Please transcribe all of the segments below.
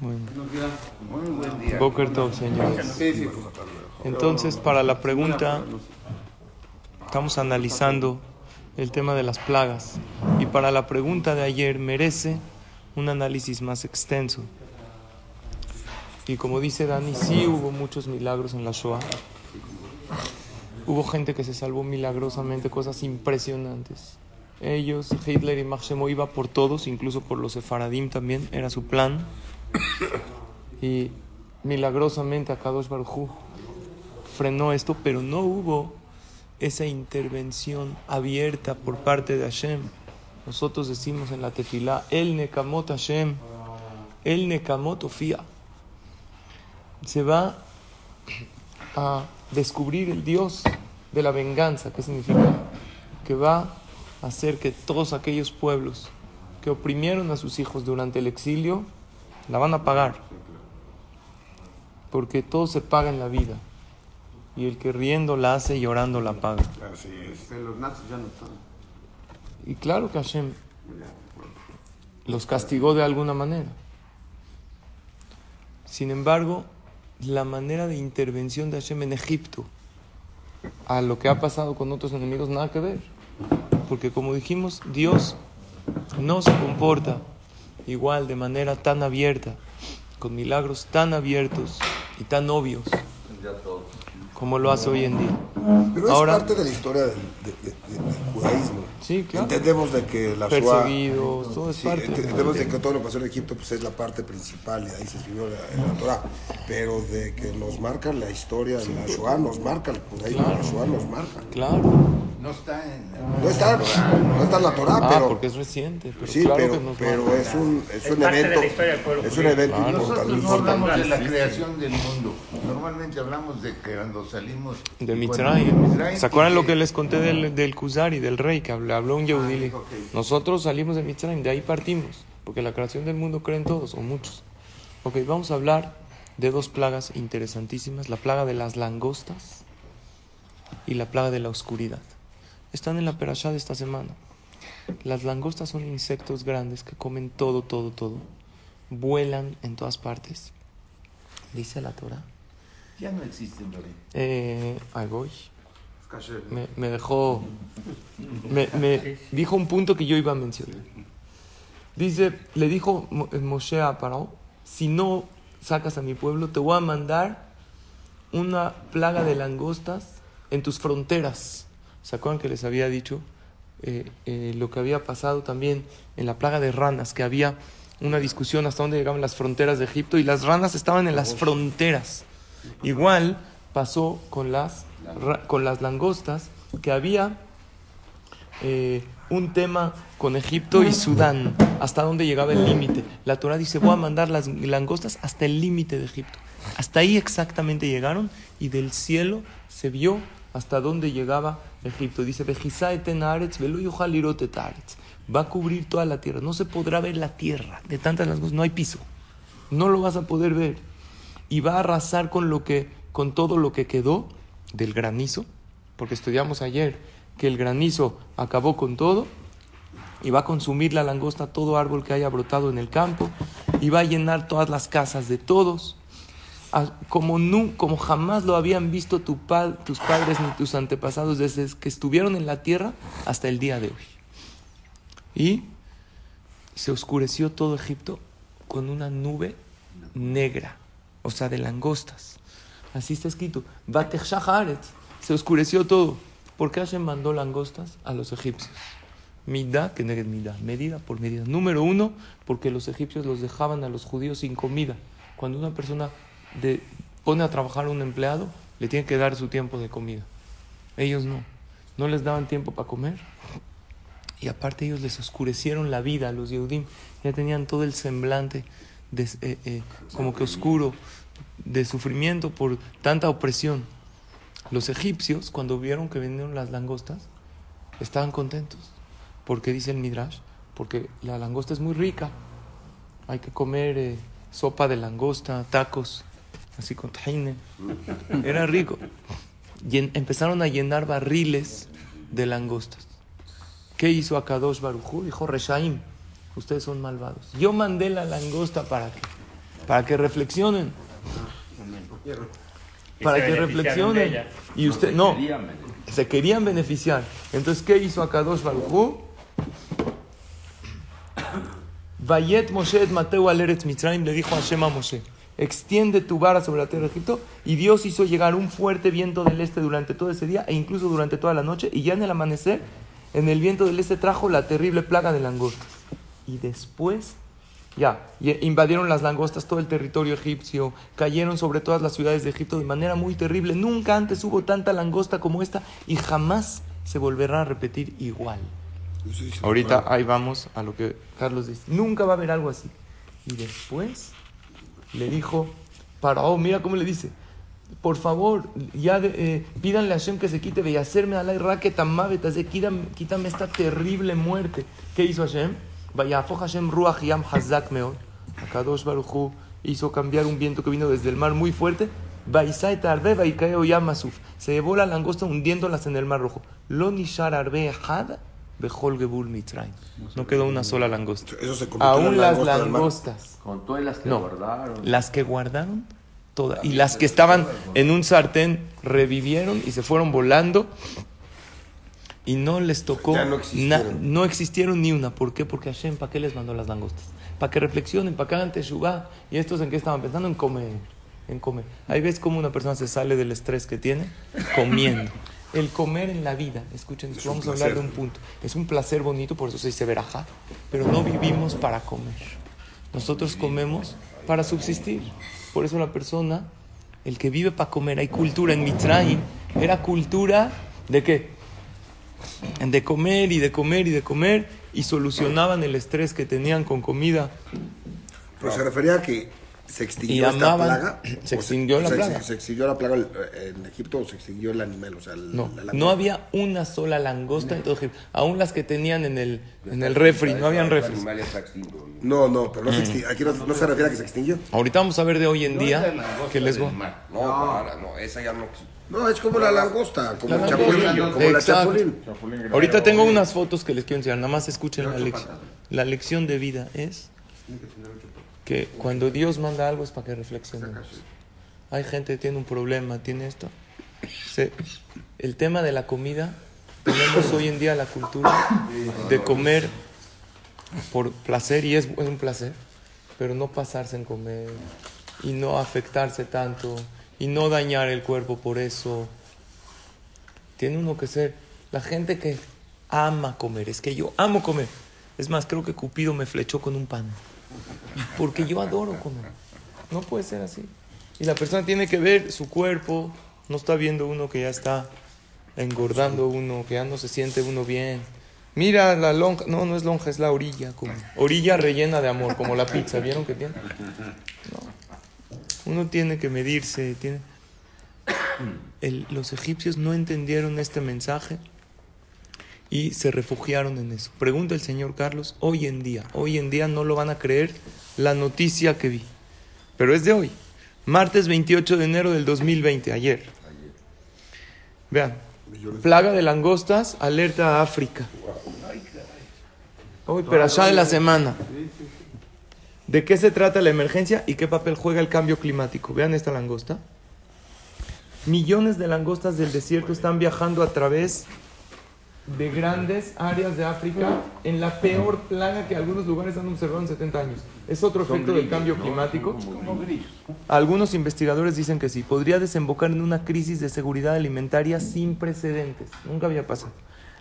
Bueno. Muy buen día. Boker Tov, señores. Entonces, para la pregunta, estamos analizando el tema de las plagas. Y para la pregunta de ayer, merece un análisis más extenso. Y como dice Dani, sí hubo muchos milagros en la Shoah. Hubo gente que se salvó milagrosamente, cosas impresionantes. Ellos, Hitler y Maximo iba por todos, incluso por los sefaradim también, era su plan. Y milagrosamente Akadosh Baruj frenó esto, pero no hubo esa intervención abierta por parte de Hashem. Nosotros decimos en la tefilá, el Nekamot Hashem, el Nekamot Ofia. Se va a descubrir el Dios de la venganza. ¿Qué significa? Que va a hacer que todos aquellos pueblos que oprimieron a sus hijos durante el exilio, la van a pagar. Porque todo se paga en la vida. Y el que riendo la hace, llorando la paga. Así es. Pero los nazis ya no están. Y claro que Hashem los castigó de alguna manera. Sin embargo, la manera de intervención de Hashem en Egipto a lo que ha pasado con otros enemigos nada que ver. Porque como dijimos, Dios no se comporta igual de manera tan abierta, con milagros tan abiertos y tan obvios como lo hace hoy en día. Pero Ahora- es parte de la historia del, de- de- de- del judaísmo. Sí, claro. Entendemos de que la Shoah... Perseguidos, todo es Sí, parte. entendemos de que todo lo que pasó en Egipto pues, es la parte principal y de ahí se escribió la, la Torah. Pero de que nos marca la historia, la Shoah nos marca, el judaísmo, la Shoah nos marca. Claro. No está en. No está, no está en la Torah, Ah, pero... porque es reciente. Pero Sí, claro pero, que nos pero es un, es Es un evento, es un evento Claro. Nosotros no importantísimo. hablamos de la creación del mundo. Normalmente hablamos de que cuando salimos. De Mitzrayim. ¿Se acuerdan lo que les conté del, del Kuzari, del rey, que habló, habló un Yehudí? ok. Nosotros salimos de Mitzrayim, de ahí partimos, porque la creación del mundo creen todos, o muchos. Ok, vamos a hablar de dos plagas interesantísimas, la plaga de las langostas y la plaga de la oscuridad. Están en la perashá de esta semana. Las langostas son insectos grandes que comen todo, todo, todo. Vuelan en todas partes. Dice la Torah. Ya no existen, David. Eh, ahí voy. Me, me dejó. Me, me dijo un punto que yo iba a mencionar. Dice, le dijo eh, Moshe a Paró: Si no sacas a mi pueblo, te voy a mandar una plaga de langostas en tus fronteras. ¿Se acuerdan que les había dicho eh, eh, lo que había pasado también en la plaga de ranas? Que había una discusión hasta dónde llegaban las fronteras de Egipto y las ranas estaban en las fronteras. Igual pasó con las, con las langostas, que había eh, un tema con Egipto y Sudán, hasta dónde llegaba el límite. La Torah dice, voy a mandar las langostas hasta el límite de Egipto. Hasta ahí exactamente llegaron y del cielo se vio hasta dónde llegaba Egipto. Dice, va a cubrir toda la tierra. No se podrá ver la tierra de tantas langostas, no hay piso. No lo vas a poder ver y va a arrasar con lo que con todo lo que quedó del granizo, porque estudiamos ayer que el granizo acabó con todo y va a consumir la langosta todo árbol que haya brotado en el campo y va a llenar todas las casas de todos. Como, nu- como jamás lo habían visto tu pa- tus padres ni tus antepasados desde que estuvieron en la tierra hasta el día de hoy. Y se oscureció todo Egipto con una nube negra, o sea, de langostas. Así está escrito. Se oscureció todo. ¿Por qué Hashem mandó langostas a los egipcios? Midá, que neged midá, medida por medida. Número uno, porque los egipcios los dejaban a los judíos sin comida. Cuando una persona pone a trabajar a un empleado, le tiene que dar su tiempo de comida. Ellos no. No les daban tiempo para comer. Y aparte ellos les oscurecieron la vida a los Yehudim. Ya tenían todo el semblante de- eh, eh, como que oscuro de sufrimiento por tanta opresión. Los egipcios, cuando vieron que vinieron las langostas, estaban contentos. porque dice el Midrash? Porque la langosta es muy rica. Hay que comer eh, sopa de langosta, tacos, así con tahine. Era rico. Y en- empezaron a llenar barriles de langostas. ¿Qué hizo Akadosh Barujú? Dijo, Reshaim, ustedes son malvados. Yo mandé la langosta para qué? Para que reflexionen. Para que reflexionen. Y usted, no, se querían beneficiar. Entonces, ¿qué hizo Akadosh Baruj Vayet Moshe et Mateo al Eretz Mitzrayim le dijo a Shema Moshe, extiende tu vara sobre la tierra de Egipto, y Dios hizo llegar un fuerte viento del este durante todo ese día, e incluso durante toda la noche, y ya en el amanecer, en el viento del este trajo la terrible plaga de langostas. Y después, ya, invadieron las langostas todo el territorio egipcio, cayeron sobre todas las ciudades de Egipto de manera muy terrible. Nunca antes hubo tanta langosta como esta, y jamás se volverá a repetir igual. Ahorita ahí vamos a lo que Carlos dice. Nunca va a haber algo así. Y después le dijo, para, oh, mira cómo le dice, por favor, ya eh, pídanle a Hashem que se quite, de hacerme a la quítame, quítame esta terrible muerte. ¿Qué hizo Hashem? Vaya, Hashem ruach yam hazak meor. Akadosh Baruchu hizo cambiar un viento que vino desde el mar muy fuerte. Se llevó la langosta hundiéndolas en el mar rojo. Lo nishar arbe had no quedó una sola langosta. Aún las langostas. Con todas las que guardaron. Las que guardaron, todas. Y las que estaban en un sartén revivieron y se fueron volando. Y no les tocó. no, existieron. no existieron ni una. ¿Por qué? Porque Hashem, ¿para qué les mandó las langostas? Para que reflexionen, para que hagan teshuvah. ¿Y estos en qué estaban pensando? En comer. En comer. Ahí ves cómo una persona se sale del estrés que tiene comiendo. El comer en la vida, escuchen, vamos a hablar de un punto. Es un placer bonito, por eso se dice veraja, pero no vivimos para comer. Nosotros comemos para subsistir. Por eso la persona, el que vive para comer, hay cultura en Mitraim, era cultura de qué? De comer y de comer y de comer y solucionaban el estrés que tenían con comida. Pero se refería a que se extinguió esta plaga. Se extinguió la plaga. Se, extinguió la plaga en Egipto o se extinguió el animal. O sea, no, no había una sola langosta en todo Egipto. Aún las que tenían en el, en el refri, no habían refri. No, no, pero no se, extinguió, aquí no, se refiere a que se extinguió. Ahorita vamos a ver de hoy en día que les va. No, no, esa ya no no, es como la langosta, como el chapulín, como la chapulín. Ahorita tengo unas fotos que les quiero enseñar, nada más escuchen la lección. La lección de vida es que cuando Dios manda algo es para que reflexionemos. Hay gente que tiene un problema, tiene esto. el tema de la comida, tenemos hoy en día la cultura de comer por placer, y es un placer, pero no pasarse en comer y no afectarse tanto y no dañar el cuerpo por eso. Tiene uno que ser la gente que ama comer, es que yo amo comer. Es más, creo que Cupido me flechó con un pan. Porque yo adoro comer. No puede ser así. Y la persona tiene que ver su cuerpo. No está viendo uno que ya está engordando uno, que ya no se siente uno bien. Mira la lonja. No, no es lonja, es la orilla. Como, orilla rellena de amor, como la pizza. ¿Vieron que tiene? Uno tiene que medirse. Tiene... los egipcios no entendieron este mensaje y se refugiaron en eso. Pregunta el señor Carlos, hoy en día, hoy en día no lo van a creer la noticia que vi, pero es de hoy, martes 28 de enero del 2020, ayer. Vean, plaga de langostas, alerta a África. Hoy, pero allá de la semana. ¿De qué se trata la emergencia y qué papel juega el cambio climático? Vean esta langosta. Millones de langostas del desierto están viajando a través de grandes áreas de África en la peor plaga que algunos lugares han observado en 70 años. ¿Es otro efecto del cambio climático? Algunos investigadores dicen que sí. Podría desembocar en una crisis de seguridad alimentaria sin precedentes. Nunca había pasado.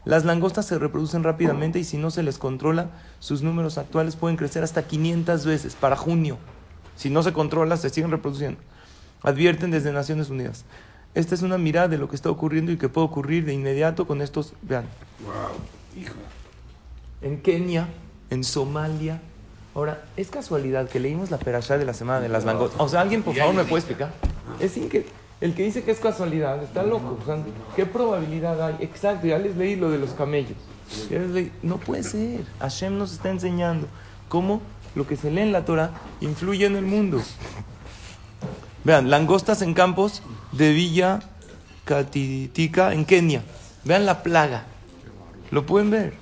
Las langostas se reproducen rápidamente y si no se les controla, sus números actuales pueden crecer hasta 500 veces para junio. Si no se controla, se siguen reproduciendo. Advierten desde Naciones Unidas. Esta es una mirada de lo que está ocurriendo y que puede ocurrir de inmediato con estos. Vean. Wow. Hijo. En Kenia, en Somalia. Ahora, es casualidad que leímos la perashá de la semana de las langostas. O sea, alguien por favor me puede explicar. Es que el que dice que es casualidad está loco. ¿Qué probabilidad hay? Exacto, ya les leí lo de los camellos. No puede ser. Hashem nos está enseñando cómo lo que se lee en la Torah influye en el mundo. Vean, langostas en campos de Villa Catitica en Kenia. Vean la plaga. Lo pueden ver.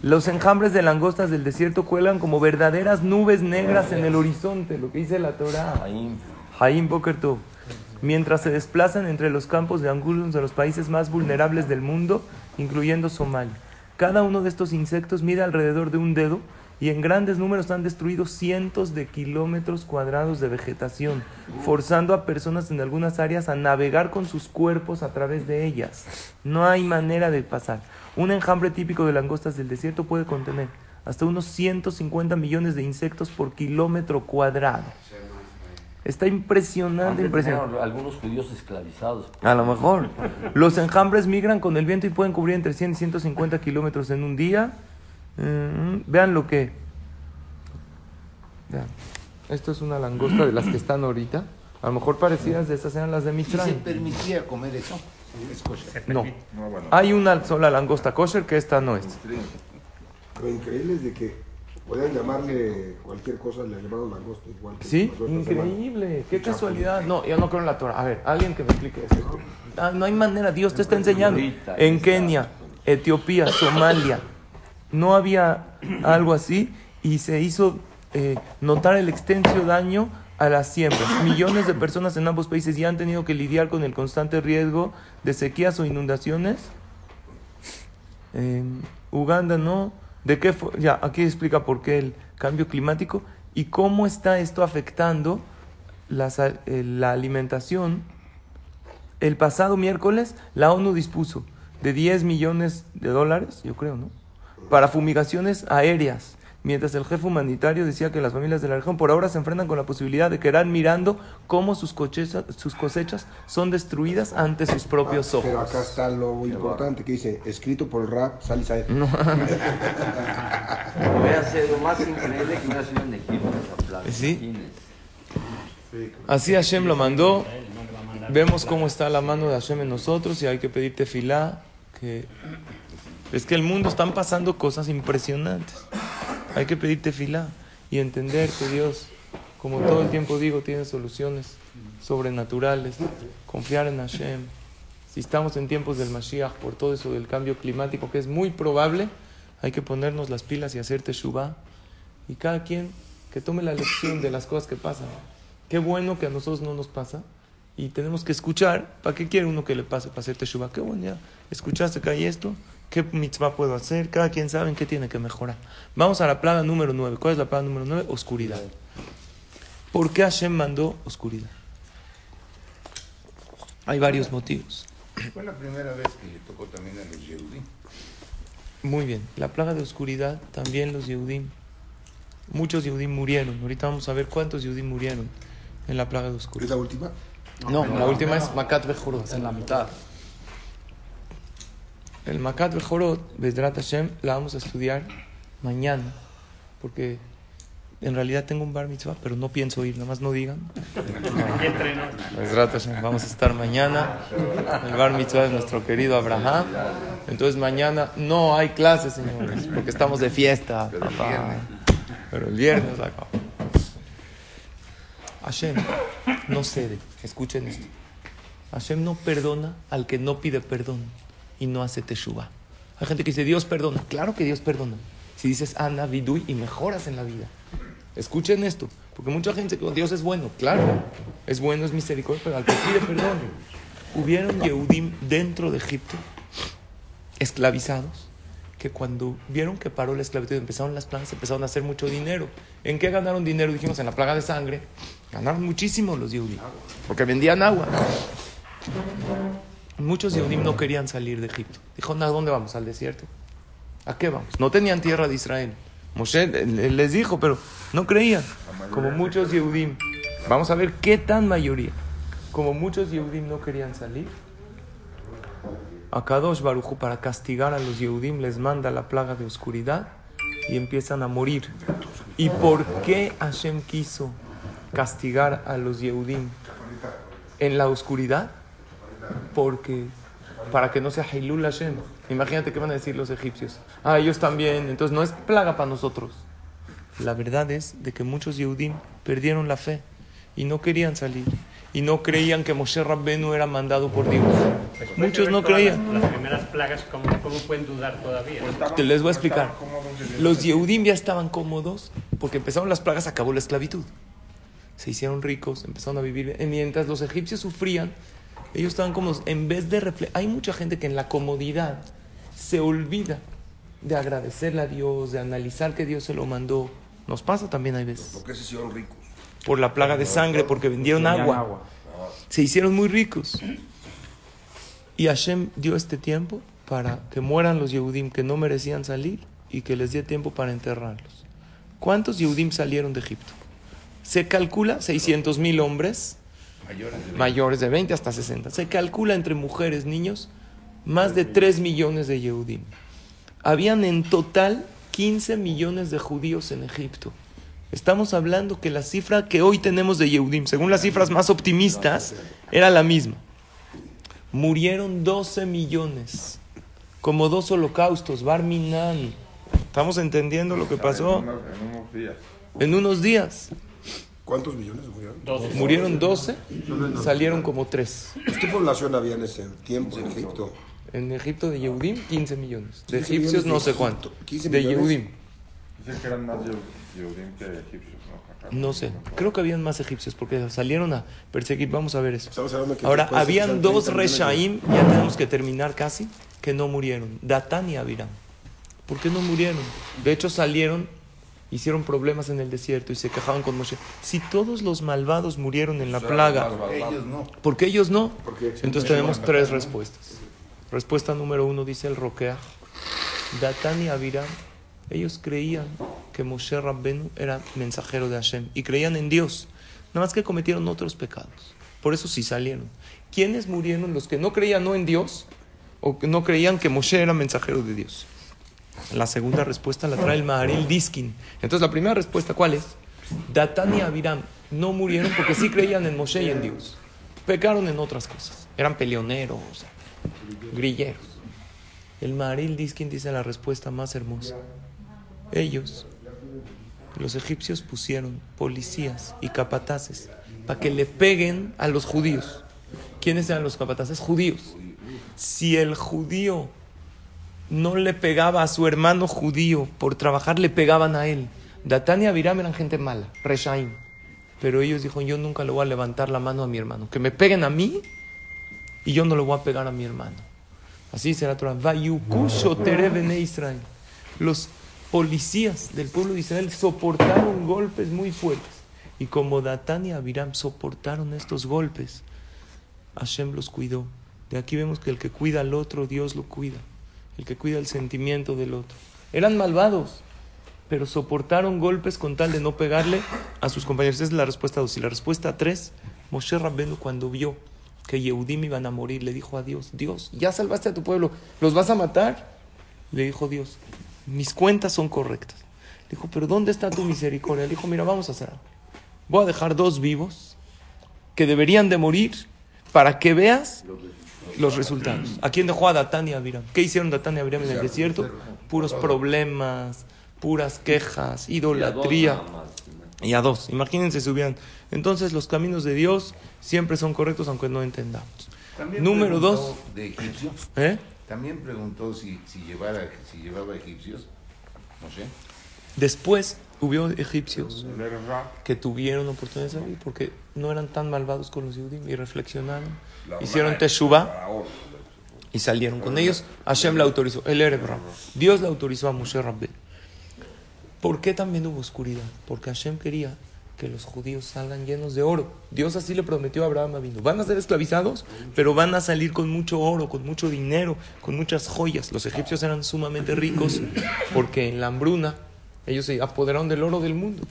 Los enjambres de langostas del desierto cuelgan como verdaderas nubes negras en el horizonte, lo que dice la Torah. Haim Bokertov. Mientras se desplazan entre los campos de angulos de los países más vulnerables del mundo, incluyendo Somalia. Cada uno de estos insectos mide alrededor de un dedo y en grandes números han destruido cientos de kilómetros cuadrados de vegetación, forzando a personas en algunas áreas a navegar con sus cuerpos a través de ellas. No hay manera de pasar. Un enjambre típico de langostas del desierto puede contener hasta unos 150 millones de insectos por kilómetro cuadrado. Está impresionante, impresionante. Algunos judíos esclavizados. A lo mejor. Los enjambres migran con el viento y pueden cubrir entre 100 y 150 kilómetros en un día. Vean lo que. Vean. Esto es una langosta de las que están ahorita. A lo mejor parecidas de estas eran las de ¿Y se Mitzrayim. permitía comer eso? Es kosher. No. Hay una sola langosta kosher que esta no es. Lo increíble es de que podían llamarle cualquier cosa, le llamaron langosta igual. que Sí, increíble. Qué casualidad. No, yo no creo en la Torah. A ver, alguien que me explique eso. Ah, no hay manera. Dios te está enseñando. En Kenia, Etiopía, Somalia, no había algo así y se hizo eh, notar el extenso daño a las siembras. Millones de personas en ambos países ya han tenido que lidiar con el constante riesgo de sequías o inundaciones. En Uganda no. ¿De qué ya, aquí explica por qué el cambio climático y cómo está esto afectando las eh, la alimentación. El pasado miércoles la ONU dispuso de 10 millones de dólares, yo creo, ¿no? Para fumigaciones aéreas. Mientras el jefe humanitario decía que las familias de la región por ahora se enfrentan con la posibilidad de quedar mirando cómo sus, sus cosechas son destruidas ante sus propios ojos. Pero acá está lo importante que dice, escrito por el rap, Sally Saed. Hubiera sido más increíble que hubiera sido en Egipto. ¿Sí? Así Hashem lo mandó. Vemos cómo está la mano de Hashem en nosotros y hay que pedir tefilá. Que... Es que el mundo están pasando cosas impresionantes. Hay que pedir tefilá y entender que Dios, como todo el tiempo digo, tiene soluciones sobrenaturales. Confiar en Hashem. Si estamos en tiempos del Mashiach por todo eso del cambio climático, que es muy probable, hay que ponernos las pilas y hacer teshuvah. Y cada quien que tome la lección de las cosas que pasan. Qué bueno que a nosotros no nos pasa. Y tenemos que escuchar. ¿Para qué quiere uno que le pase para hacer teshuva? Qué bueno, ya. Escuchaste que hay esto. ¿Qué mitzvah puedo hacer? Cada quien sabe en qué tiene que mejorar. Vamos a la plaga número 9. ¿Cuál es la plaga número 9? Oscuridad. ¿Por qué Hashem mandó oscuridad? Hay varios motivos. Fue la primera vez que le tocó también a los Yehudim. Muy bien. La plaga de oscuridad, también los Yehudim. Muchos Yehudim murieron. Ahorita vamos a ver cuántos Yehudim murieron en la plaga de ¿Es oscuridad. la última? No, la última es Makat Bejorot. En la mitad. El Makat Bejorot, Bedrat Hashem, la vamos a estudiar mañana. Porque en realidad tengo un bar mitzvah, pero no pienso ir, nada más no digan. Vamos a estar mañana. El bar mitzvah de nuestro querido Abraham. Entonces mañana no hay clases, señores, porque estamos de fiesta. papá. Pero el viernes acá. Hashem no cede. Escuchen esto. Hashem no perdona al que no pide perdón y no hace teshuva. Hay gente que dice, Dios perdona. Claro que Dios perdona. Si dices Ana, Vidui y mejoras en la vida. Escuchen esto, porque mucha gente dice, Dios es bueno. Claro, es bueno, es misericordia, pero al que pide perdón. Hubieron Yehudim dentro de Egipto, esclavizados, que cuando vieron que paró la esclavitud empezaron las plagas, empezaron a hacer mucho dinero. ¿En qué ganaron dinero? Dijimos, en la plaga de sangre. Ganaron muchísimo los Yehudim, porque vendían agua. Muchos Yehudim no querían salir de Egipto. Dijo, "No, ¿a dónde vamos? ¿Al desierto? ¿A qué vamos? No tenían tierra de Israel. Moshe les dijo, pero no creían. Como muchos Yehudim. Vamos a ver qué tan mayoría. Como muchos Yehudim no querían salir, a Kadosh Baruchu para castigar a los Yehudim les manda la plaga de oscuridad y empiezan a morir. ¿Y por qué Hashem quiso castigar a los Yehudim en la oscuridad? Porque para que no sea Hilul Hashem. Imagínate qué van a decir los egipcios. Ah, ellos también. Entonces no es plaga para nosotros. La verdad es de que muchos Yehudim perdieron la fe y no querían salir. y no creían que Moshe Rabbenu era mandado por Dios. Muchos no creían. Las, las primeras plagas, ¿cómo, ¿cómo pueden dudar todavía? Te les voy a explicar. Los Yehudim ya estaban cómodos porque empezaron las plagas, acabó la esclavitud. Se hicieron ricos, empezaron a vivir. Mientras los egipcios sufrían, ellos estaban cómodos. En vez de Hay mucha gente que en la comodidad se olvida de agradecerle a Dios, de analizar que Dios se lo mandó. Nos pasa también hay veces. ¿Por qué se hicieron ricos? Por la plaga de sangre, porque vendieron agua. Se hicieron muy ricos. Y Hashem dio este tiempo para que mueran los Yehudim que no merecían salir y que les dio tiempo para enterrarlos. ¿Cuántos Yehudim salieron de Egipto? Se calcula 600 mil hombres mayores de 20 hasta 60. Se calcula entre mujeres, niños, más de 3 millones de Yehudim. Habían en total 15 millones de judíos en Egipto. Estamos hablando que la cifra que hoy tenemos de Yehudim, según las cifras más optimistas, era la misma. Murieron 12 millones, como dos holocaustos, Barminan. ¿Estamos entendiendo lo que pasó? En unos días. ¿Cuántos millones murieron? Murieron 12, salieron como 3. Pues, ¿Qué población había en ese tiempo en Egipto? En Egipto de Yehudim, 15 millones. De 15 egipcios millones de no sé cuánto. 15 De. Yehudim, Dicen que eran más Yehu- Yehudim que egipcios, ¿no? Acá. no sé. Creo que habían más egipcios porque salieron a perseguir. Vamos a ver eso. Estamos hablando que Ahora, habían 60 dos Reshaim, ya tenemos que terminar casi, que no murieron. Datán y Abiram. ¿Por qué no murieron? De hecho, salieron, hicieron problemas en el desierto y se quejaban con Moshe. Si todos los malvados murieron en la plaga, Ellos no. ¿por qué ellos no? Porque Entonces tenemos tres respuestas. Respuesta número uno dice el Roqueah. Datán y Abiram, ellos creían que Moshe Rabbenu era mensajero de Hashem y creían en Dios. Nada más que cometieron otros pecados. Por eso sí salieron. ¿Quiénes murieron? Los que no creían no en Dios o que no creían que Moshe era mensajero de Dios. La segunda respuesta la trae el Maharil Diskin. Entonces la primera respuesta, ¿cuál es? Datán y Abiram no murieron porque sí creían en Moshe y en Dios. Pecaron en otras cosas. Eran peleoneros, grilleros. El Maharil Diskin dice la respuesta más hermosa. Ellos, los egipcios pusieron policías y capataces para que le peguen a los judíos. ¿Quiénes eran los capataces? Judíos. Si el judío no le pegaba a su hermano judío por trabajar, le pegaban a él. Datán y Abiram eran gente mala, Reshaim. Pero ellos dijeron, yo nunca le voy a levantar la mano a mi hermano. Que me peguen a mí y yo no le voy a pegar a mi hermano. Así será Torah. Israel. Los policías del pueblo de Israel soportaron golpes muy fuertes. Y como Datán y Abiram soportaron estos golpes, Hashem los cuidó. De aquí vemos que el que cuida al otro, Dios lo cuida. El que cuida el sentimiento del otro. Eran malvados, pero soportaron golpes con tal de no pegarle a sus compañeros. Esa es la respuesta 2. Y la respuesta 3, Moshe Rabbenu cuando vio que Yehudim iban a morir, le dijo a Dios, Dios, ya salvaste a tu pueblo, ¿los vas a matar? Le dijo Dios, mis cuentas son correctas. Le dijo, pero ¿dónde está tu misericordia? Le dijo, mira, vamos a hacer algo. Voy a dejar dos vivos que deberían de morir para que veas los resultados. ¿A quién dejó a Datán y Abiram? ¿Qué hicieron Datán y Abiram en el desierto? Puros problemas, puras quejas, idolatría. Y a dos, imagínense si hubieran. Entonces los caminos de Dios siempre son correctos aunque no entendamos. También Número dos. De egipcios. ¿Eh? También preguntó si, si, llevara, si llevaba egipcios. No sé. Después hubo egipcios que tuvieron oportunidad de salir porque no eran tan malvados con los judíos y reflexionaron, hicieron teshuva y salieron con ellos. Hashem la autorizó, el Erev Ra. Dios la autorizó a Moshe Rabbe. ¿Por qué también hubo oscuridad? Porque Hashem quería que los judíos salgan llenos de oro. Dios así le prometió a Abraham Avinu. Van a ser esclavizados, pero van a salir con mucho oro, con mucho dinero, con muchas joyas. Los egipcios eran sumamente ricos porque en la hambruna ellos se apoderaron del oro del mundo.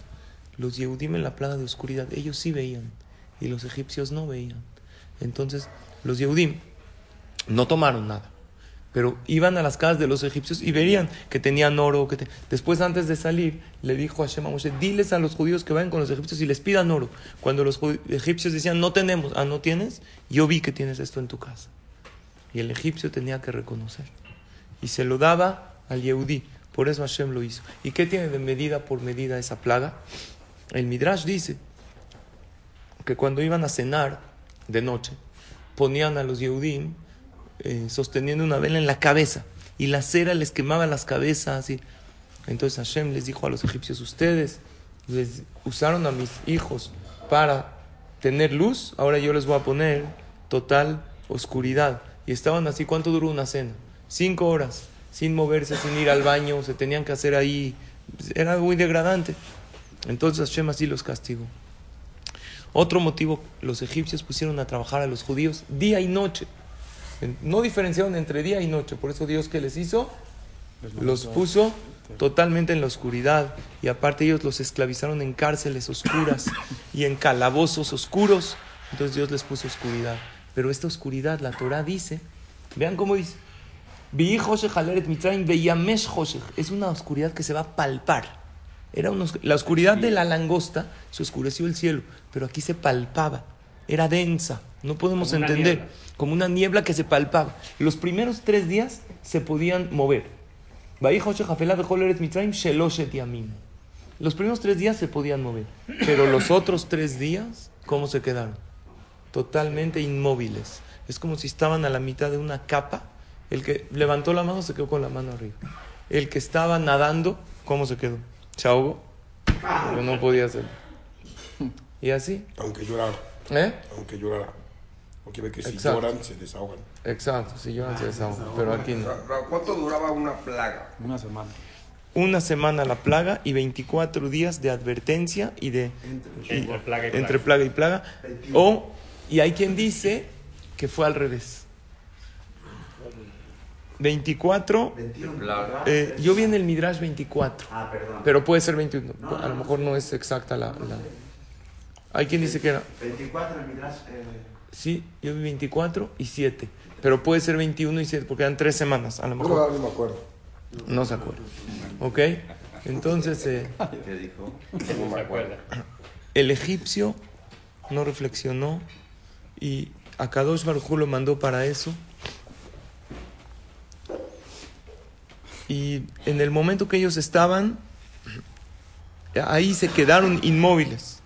Los Yehudim en la plaga de oscuridad, ellos sí veían y los egipcios no veían. Entonces, los Yehudim no tomaron nada, pero iban a las casas de los egipcios y verían que tenían oro. Que Después, antes de salir, le dijo a Shema Moshe, diles a los judíos que vayan con los egipcios y les pidan oro. Cuando los egipcios decían, no tenemos, ah, no tienes, yo vi que tienes esto en tu casa. Y el egipcio tenía que reconocer. Y se lo daba al Yehudí. Por eso Hashem lo hizo. ¿Y qué tiene de medida por medida esa plaga? El Midrash dice que cuando iban a cenar de noche, ponían a los Yehudim eh, sosteniendo una vela en la cabeza y la cera les quemaba las cabezas. Y... Entonces Hashem les dijo a los egipcios, ustedes les usaron a mis hijos para tener luz, ahora yo les voy a poner total oscuridad. Y estaban así, ¿cuánto duró una cena? Cinco horas, sin moverse, sin ir al baño, se tenían que hacer ahí, era muy degradante. Entonces Hashem así los castigó. Otro motivo, los egipcios pusieron a trabajar a los judíos día y noche. No diferenciaron entre día y noche, por eso Dios que les hizo, los puso totalmente en la oscuridad y aparte ellos los esclavizaron en cárceles oscuras y en calabozos oscuros. Entonces Dios les puso oscuridad. Pero esta oscuridad, la Torah dice, vean cómo dice, es una oscuridad que se va a palpar. Era la oscuridad de la langosta se oscureció el cielo, pero aquí se palpaba, era densa, no podemos entender, como una niebla que se palpaba. Los primeros tres días se podían mover. Los primeros tres días se podían mover, pero los otros tres días, ¿cómo se quedaron? Totalmente inmóviles. Es como si estaban a la mitad de una capa. El que levantó la mano se quedó con la mano arriba. El que estaba nadando, ¿cómo se quedó? Se ahogó. No podía hacerlo. Y así. Aunque llorara. ¿Eh? Aunque llorara. Porque ve que si lloran se desahogan. Exacto, si lloran se desahogan. Pero aquí no. ¿Cuánto duraba una plaga? Una semana. Una semana la plaga y 24 días de advertencia y de. Entre plaga y plaga. Entre plaga y plaga. O, y hay quien dice que fue al revés. 24. Eh, yo vi en el Midrash 24. Ah, perdón. Pero puede ser 21. a lo mejor no es exacta la. la- Hay quien dice que era. 24 el Midrash. Eh, Sí, yo vi 24 y 7. Pero puede ser 21 y 7 porque eran tres semanas. A lo No, mejor no me acuerdo. no se acuerda. ¿Ok? Entonces, eh, ¿Qué dijo? No se acuerda. el egipcio no reflexionó y a Kadosh Baruj lo mandó para eso. Y en el momento que ellos estaban, ahí se quedaron inmóviles.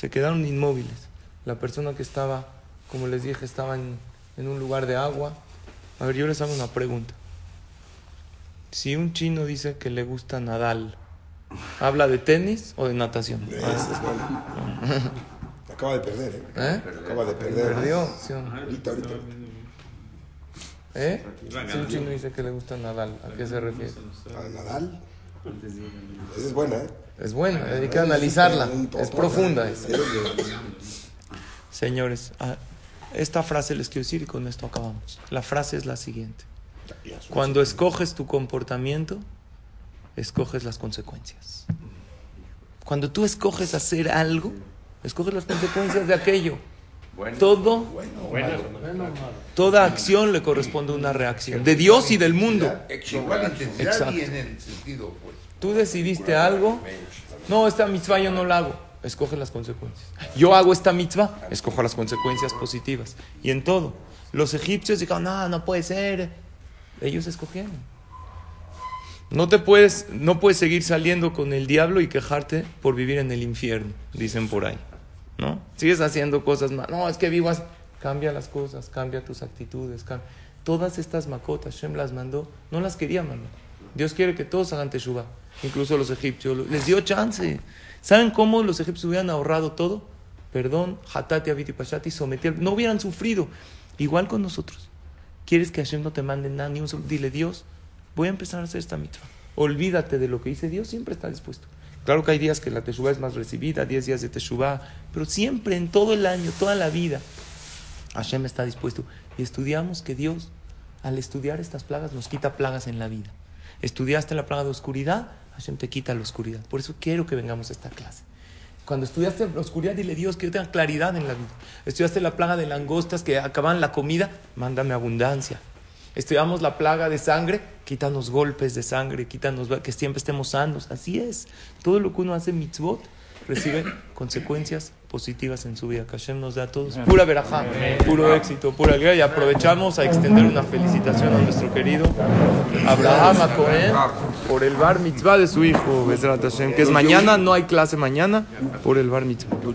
Se quedaron inmóviles. La persona que estaba, como les dije, estaba en, en un lugar de agua. A ver, yo les hago una pregunta. Si un chino dice que le gusta Nadal, ¿habla de tenis o de natación? Ese es bueno. Acaba de perder, ¿eh? ¿Eh? Acaba de perder. ¿Perdió? ¿Sí o no? Ahorita, ahorita. ¿Eh? Si un chino dice que le gusta Nadal, ¿a qué se refiere? A Nadal. Esa es buena, ¿eh? Es buena, hay que analizarla. Es profunda de- Señores, ah, esta frase les quiero decir y con esto acabamos. La frase es la siguiente. Cuando escoges tu comportamiento, escoges las consecuencias. Cuando tú escoges hacer algo, escoges las consecuencias de aquello. Todo, toda acción le corresponde una reacción. De Dios y del mundo. Igual intensidad Exacto. y en el sentido, pues. Tú decidiste algo. No, esta mitzvah yo no la hago. Escoge las consecuencias. Yo hago esta mitzvah. Escojo las consecuencias positivas. Y en todo. Los egipcios dijeron, no, no puede ser. Ellos escogieron. No te puedes, no puedes seguir saliendo con el diablo y quejarte por vivir en el infierno, dicen por ahí. ¿No? Sigues haciendo cosas más. No, es que vivo así. Cambia las cosas, cambia tus actitudes. cam- Todas estas macotas, Shem las mandó, no las quería mandar. Dios quiere que todos hagan teshuva, incluso los egipcios. Les dio chance. ¿Saben cómo los egipcios hubieran ahorrado todo? Perdón, hatati, abiti, pashati, sometí No hubieran sufrido. Igual con nosotros. ¿Quieres que Hashem no te mande nada ni un segundo? Dile, Dios, voy a empezar a hacer esta mitzvah. Olvídate de lo que dice Dios, siempre está dispuesto. Claro que hay días que la teshuva es más recibida, 10 días de teshuva, pero siempre, en todo el año, toda la vida, Hashem está dispuesto. Y estudiamos que Dios, al estudiar estas plagas, nos quita plagas en la vida. Estudiaste la plaga de oscuridad, Hashem te quita la oscuridad. Por eso quiero que vengamos a esta clase. Cuando estudiaste la oscuridad, dile Dios que yo tenga claridad en la vida. Estudiaste la plaga de langostas que acaban la comida, mándame abundancia. Estudiamos la plaga de sangre, quítanos golpes de sangre, quítanos que siempre estemos sanos. Así es. Todo lo que uno hace mitzvot recibe consecuencias positivas en su vida. Que Hashem nos da a todos pura verajá, puro éxito, pura alegría. Y aprovechamos a extender una felicitación a nuestro querido Abraham Cohen por el bar mitzvah de su hijo, que es mañana, no hay clase mañana, por el bar mitzvah.